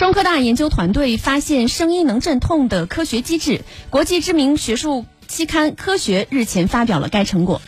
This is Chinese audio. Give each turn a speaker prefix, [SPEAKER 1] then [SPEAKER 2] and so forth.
[SPEAKER 1] 中科大研究团队发现声音能镇痛的科学机制，国际知名学术期刊《科学》日前发表了该成果。